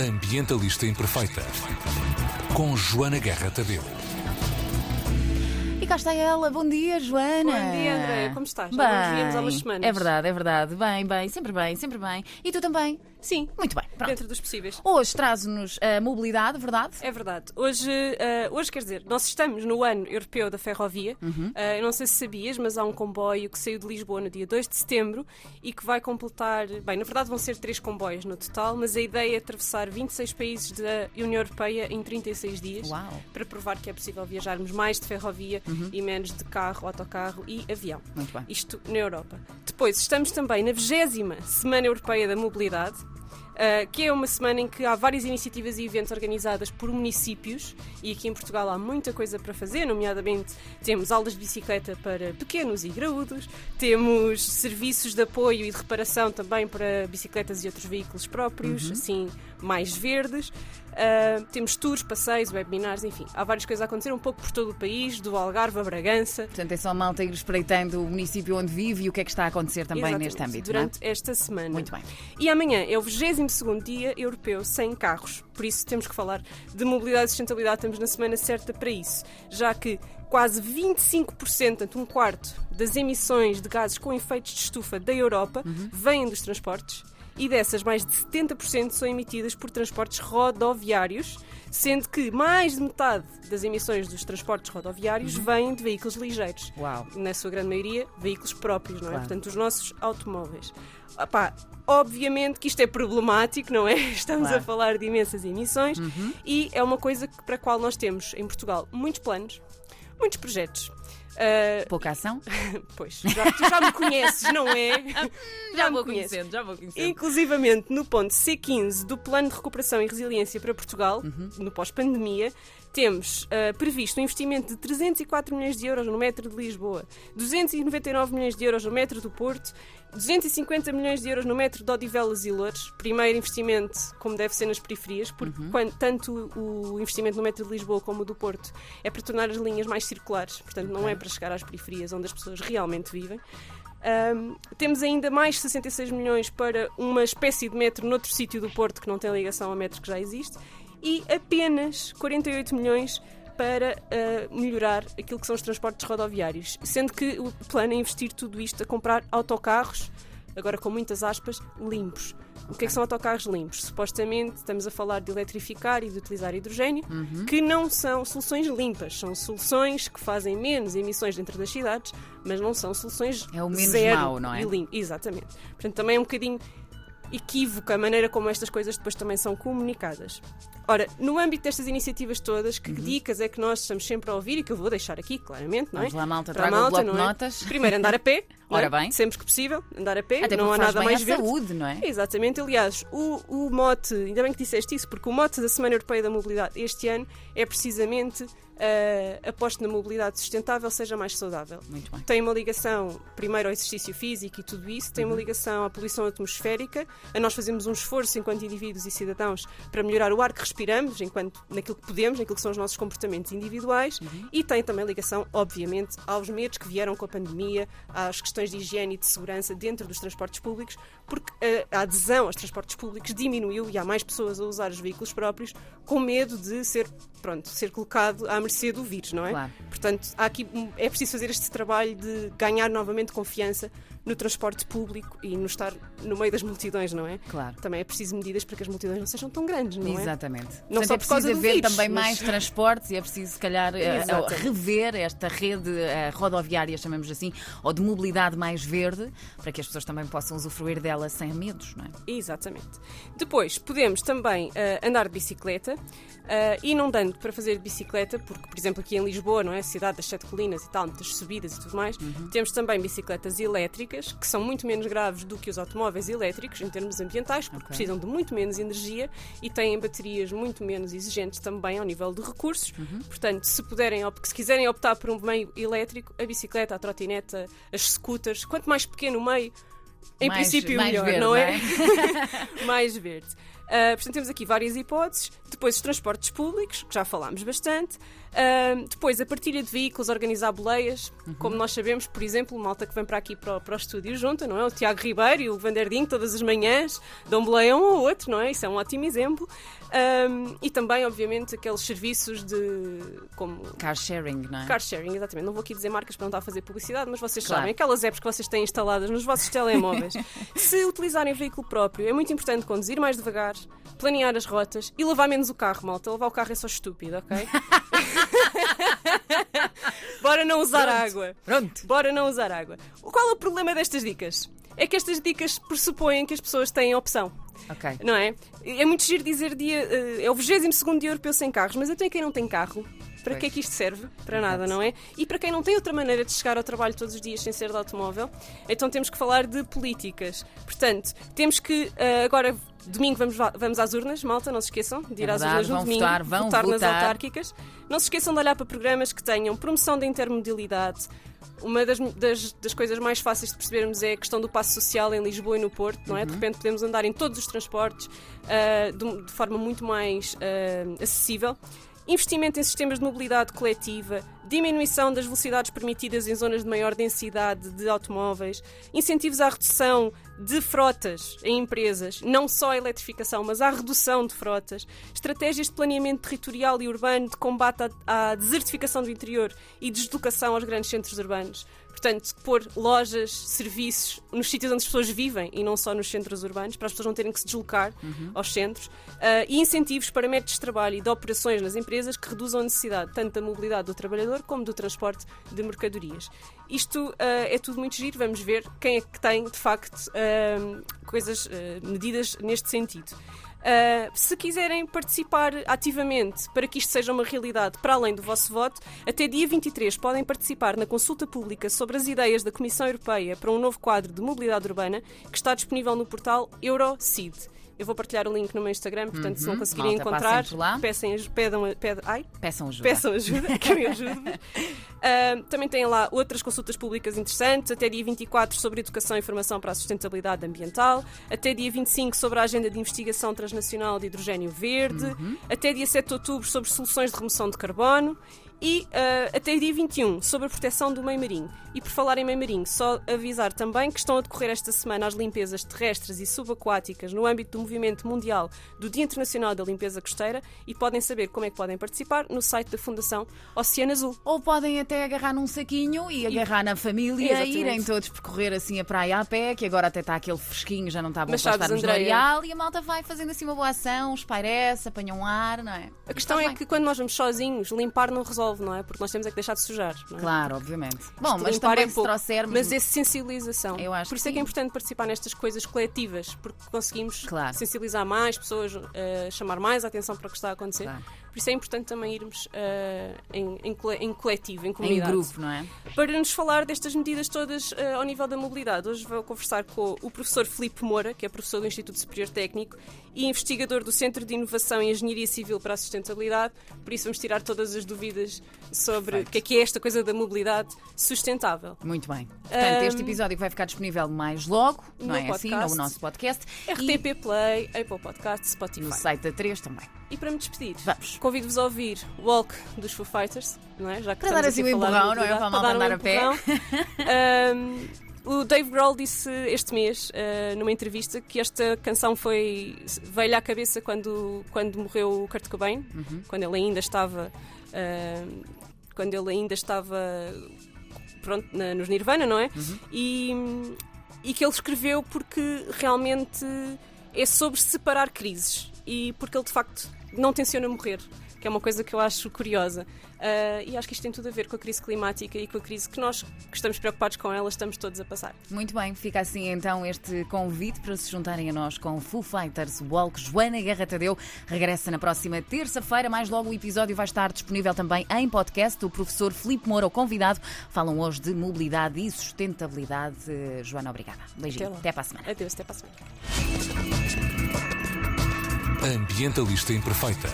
Ambientalista Imperfeita. Com Joana Guerra Tadeu. E cá está ela. Bom dia, Joana. Bom dia, Andréia. Como estás? Já nos víamos há umas semanas. É verdade, é verdade. Bem, bem, sempre bem, sempre bem. E tu também? Sim, Muito bem, pronto. dentro dos possíveis. Hoje traz-nos a mobilidade, verdade? É verdade. Hoje, eh, hoje, quer dizer, nós estamos no ano europeu da ferrovia. Uhum. Eh, eu não sei se sabias, mas há um comboio que saiu de Lisboa no dia 2 de setembro e que vai completar. Bem, na verdade vão ser três comboios no total, mas a ideia é atravessar 26 países da União Europeia em 36 dias. Uau. Uhum. Para provar que é possível viajarmos mais de ferrovia e menos de carro, autocarro e avião. Muito bem. Isto na Europa. Depois, estamos também na 20 Semana Europeia da Mobilidade. Uh, que é uma semana em que há várias iniciativas e eventos organizadas por municípios e aqui em Portugal há muita coisa para fazer, nomeadamente temos aulas de bicicleta para pequenos e graúdos, temos serviços de apoio e de reparação também para bicicletas e outros veículos próprios, assim mais verdes, Uh, temos tours, passeios, webinars, enfim, há várias coisas a acontecer um pouco por todo o país, do Algarve a Bragança, Portanto, é só malta ir espreitando o município onde vive e o que é que está a acontecer também Exatamente, neste âmbito. Durante esta semana. Muito bem. E amanhã é o 22 Dia Europeu Sem Carros. Por isso temos que falar de mobilidade e sustentabilidade. Estamos na semana certa para isso. Já que quase 25%, portanto um quarto, das emissões de gases com efeitos de estufa da Europa Uhum. vêm dos transportes. E dessas, mais de 70% são emitidas por transportes rodoviários, sendo que mais de metade das emissões dos transportes rodoviários Uhum. vêm de veículos ligeiros Uau. na sua grande maioria, veículos próprios, não é? Claro. Portanto, os nossos automóveis. Opá, obviamente que isto é problemático, não é? Estamos Claro. Uhum. a falar de imensas emissões e é uma coisa para a qual nós temos em Portugal muitos planos, muitos projetos. Ah, Pouca ação? pois, já, tu já me conheces, não é? Já me vou conheces. conhecendo, já vou conhecendo. Inclusivamente no ponto C15 do Plano de Recuperação e Resiliência para Portugal, Uhum. no pós-pandemia, temos ah, previsto um investimento de 304 milhões de euros no metro de Lisboa, 299 milhões de euros no metro do Porto, 250 milhões de euros no metro de Odivelas e Loures, primeiro investimento como deve ser nas periferias, porque Uhum. quando- tanto o investimento no metro de Lisboa como o do Porto é para tornar as linhas mais circulares, portanto não é para chegar às periferias onde as pessoas realmente vivem. Ahm, temos ainda mais 66 milhões para uma espécie de metro noutro sítio do Porto que não tem ligação ao metro que já existe e apenas 48 milhões para ah, melhorar aquilo que são os transportes rodoviários, sendo que o plano é investir tudo isto a comprar autocarros, agora com muitas aspas, limpos. O que é que são autocarros limpos? Supostamente estamos a falar de eletrificar e de utilizar hidrogênio, que não são soluções limpas, são soluções que fazem menos emissões dentro das cidades, mas não são soluções É o menos zero mau, não é? e limpo. Exatamente. Portanto, também é um bocadinho equívoca a maneira como estas coisas depois também são comunicadas. Ora, no âmbito destas iniciativas todas, que Uhum. dicas é que nós estamos sempre a ouvir e que eu vou deixar aqui, claramente, não é? Vamos lá, malta, Para traga o malta, bloco de não é? notas. Primeiro, andar a pé. não é? Ora bem. Sempre que possível, andar a pé. Até não há nada mais verde. saúde, não é? Exatamente, aliás, o, o mote, ainda bem que disseste isso, porque o mote da Semana Europeia da Mobilidade este ano é precisamente uh, aposto na mobilidade sustentável seja mais saudável. Muito bem. Tem uma ligação, primeiro, ao exercício físico e tudo isso, tem uma ligação à poluição atmosférica, a nós fazemos um esforço enquanto indivíduos e cidadãos para melhorar o ar que respiramos, enquanto naquilo que podemos, naquilo que são os nossos comportamentos individuais, e tem também ligação, obviamente, aos medos que vieram com a pandemia, às questões de higiene e de segurança dentro dos transportes públicos, porque a adesão aos transportes públicos diminuiu e há mais pessoas a usar os veículos próprios com medo de ser, pronto, ser colocado à mercê do vírus, não é? Claro. Portanto, há aqui, é preciso fazer este trabalho de ganhar novamente confiança no transporte público e no estar no meio das multidões, não é? Claro. Também é preciso medidas para que as multidões não sejam tão grandes, não é? Exatamente. Não Portanto, só é preciso haver vírus, também mas- mais transportes e é preciso, se calhar, eh, eh, Exatamente. rever esta rede eh, rodoviária, chamamos assim, ou de mobilidade mais verde, para que as pessoas também possam usufruir dela sem medos, não é? Exatamente. Depois, podemos também ah, andar de bicicleta ah, e para fazer de bicicleta, porque, por exemplo, aqui em Lisboa, não é? Cidade das Sete Colinas e tal, muitas subidas e tudo mais, temos também bicicletas elétricas, que são muito menos graves do que os automóveis elétricos em termos ambientais, porque Ok. precisam de muito menos energia e têm baterias muito menos exigentes também ao nível de recursos. Portanto, se puderem, se quiserem optar por um meio elétrico, a bicicleta, a trotineta, as scooters, quanto mais pequeno o meio, em Mais- princípio mais melhor, verde, não é? não mais verde. Uh, portanto, temos aqui várias hipóteses. Depois, os transportes públicos, que já falámos bastante. Uh, depois, a partilha de veículos, organizar boleias. Uhum. Como nós sabemos, por exemplo, o malta que vem para aqui para, para o estúdio junta, não é? O Tiago Ribeiro e o Vanderding, todas as manhãs, dão boleia um ao outro, não é? Isso é um ótimo exemplo. Um, e também, obviamente, aqueles serviços de. como Car sharing, não é? Car sharing, exatamente. Não vou aqui dizer marcas para não estar a fazer publicidade, mas vocês claro. sabem, aquelas apps que vocês têm instaladas nos vossos telemóveis. Se utilizarem veículo próprio, é muito importante conduzir mais devagar, planear as rotas e lavar menos o carro, malta. Lavar o carro é só estúpido, ok? Bora não usar Pronto. água. Pronto. Bora não usar água. Qual é o problema destas dicas? É que estas dicas pressupõem que as pessoas têm opção. Ok. Não é? É muito giro dizer dia. eh, É o 22 dia europeu sem carros, mas até quem não tem carro. Para que é que isto serve? Para nada, não é? E para quem não tem outra maneira de chegar ao trabalho todos os dias sem ser de automóvel, então temos que falar de políticas. Portanto, temos que eh, agora domingo vamos, va- vamos às urnas, malta, não se esqueçam de ir É às verdade, urnas no domingo, votar, vão nas votar. autárquicas. Não se esqueçam de olhar para programas que tenham promoção da intermodalidade. Uma das, das, das coisas mais fáceis de percebermos é a questão do passo social em Lisboa e no Porto, não é? Uhum. De repente podemos andar em todos os transportes ah, de, de forma muito mais ah, acessível. Investimento em sistemas de mobilidade coletiva, diminuição das velocidades permitidas em zonas de maior densidade de automóveis, incentivos à redução de frotas em empresas, não só a eletrificação, mas à redução de frotas, estratégias de planeamento territorial e urbano de combate à, à desertificação do interior e deslocação aos grandes centros urbanos. Portanto, pôr lojas, serviços nos sítios onde as pessoas vivem e não só nos centros urbanos, para as pessoas não terem que se deslocar aos centros. Ah, e incentivos para métodos de trabalho e de operações nas empresas que reduzam a necessidade tanto da mobilidade do trabalhador como do transporte de mercadorias. Isto ah, é tudo muito giro, vamos ver quem é que tem, de facto, ah, coisas, ah, medidas neste sentido. Uh, se quiserem participar ativamente para que isto seja uma realidade para além do vosso voto, até dia 23 podem participar na consulta pública sobre as ideias da Comissão Europeia para um novo quadro de mobilidade urbana que está disponível no portal EuroCid. Eu vou partilhar o link no meu Instagram, portanto, se não Uhum. conseguirem Malta, encontrar, peçam, pedam, pedam, ai, Peçam ajuda. peçam ajuda, que me ajudo. Ah, também têm lá outras consultas públicas interessantes, até dia 24 sobre educação e formação para a sustentabilidade ambiental, até dia 25 sobre a agenda de investigação transnacional de hidrogênio verde, Uhum. até dia 7 de outubro sobre soluções de remoção de carbono e ah, até dia 21 sobre a proteção do meio marinho. E por falar em meio marinho, só avisar também que estão a decorrer esta semana as limpezas terrestres e subaquáticas no âmbito do movimento mundial do Dia Internacional da Limpeza Costeira e podem saber como é que podem participar no site da Fundação Oceano Azul. Ou podem até agarrar num saquinho e agarrar na família e irem todos percorrer assim a praia a pé, que agora até está aquele fresquinho, já não está bom Mas para sabes, estarmos areal e a malta vai fazendo assim uma boa ação, espairece, apanha um ar, não é? A questão é que quando nós vamos sozinhos, limpar não resolve, não é? Porque nós temos é que deixar de sujar. É? Claro, obviamente. Bom, mas também se pouco, trouxermos. Mas é sensibilização. Eu acho Por isso é que é importante participar nestas coisas coletivas, porque conseguimos Claro. sensibilizar mais pessoas, eh, chamar mais a atenção para o que está a acontecer. Claro. Por isso é importante também irmos eh, em, em em coletivo, em Em comunidade. grupo, não é? Para nos falar destas medidas todas eh, ao nível da mobilidade, hoje vou conversar com o professor Filipe Moura, que é professor do Instituto Superior Técnico e investigador do Centro de Inovação e Engenharia Civil para a Sustentabilidade. Por isso vamos tirar todas as dúvidas sobre o que é que é esta coisa da mobilidade sustentável. Muito bem. Portanto, Ahm, este episódio vai ficar disponível mais logo, não é assim? podcast. No nosso podcast. RTP Play, Apple Podcast, E Spotify. no site da 3 também. E para me despedir, Vamos. convido-vos a ouvir Walk dos Foo Fighters, não é? Já que Para dar assim um empurrão, não é? Para a malta dar um andar a pé. Ahm, o Dave Grohl disse este mês, ah, numa entrevista, que esta canção foi veio-lhe à cabeça quando, quando morreu o Kurt Cobain, Uhum. quando ele ainda estava. ahm, quando ele ainda estava pronto, na- nos Nirvana, não é? Uhum. E, e que ele escreveu porque realmente é sobre separar crises e porque ele de facto não tenciona morrer, que é uma coisa que eu acho curiosa. Ah, e acho que isto tem tudo a ver com a crise climática e com a crise que nós que estamos preocupados com ela estamos todos a passar. Muito bem, fica assim então este convite para se juntarem a nós com Foo Fighters Walk. Joana Guerra Tadeu regressa na próxima terça-feira. Mais logo o episódio vai estar disponível também em podcast. O professor Filipe Moura, o convidado, falam hoje de mobilidade e sustentabilidade. Joana, obrigada. Beijinho. Até lá. Até para a semana. Adeus, até para a semana. Ambientalista Imperfeita.